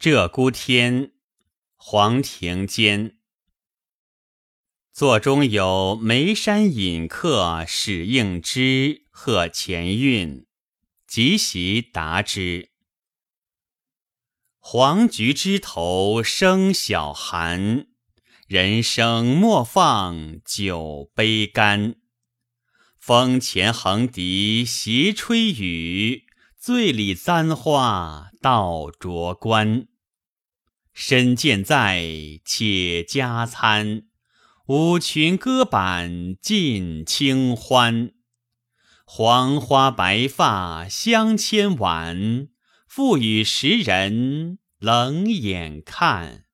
鹧鸪天，黄庭坚。座中有眉山隐客史应之贺前韵，即席答之。黄菊枝头生晓寒，人生莫放酒杯干。风前横笛斜吹雨，醉里簪花到濯冠。身健在，且加餐；舞裙歌板尽清欢。黄花白发相牵挽，赋予时人冷眼看。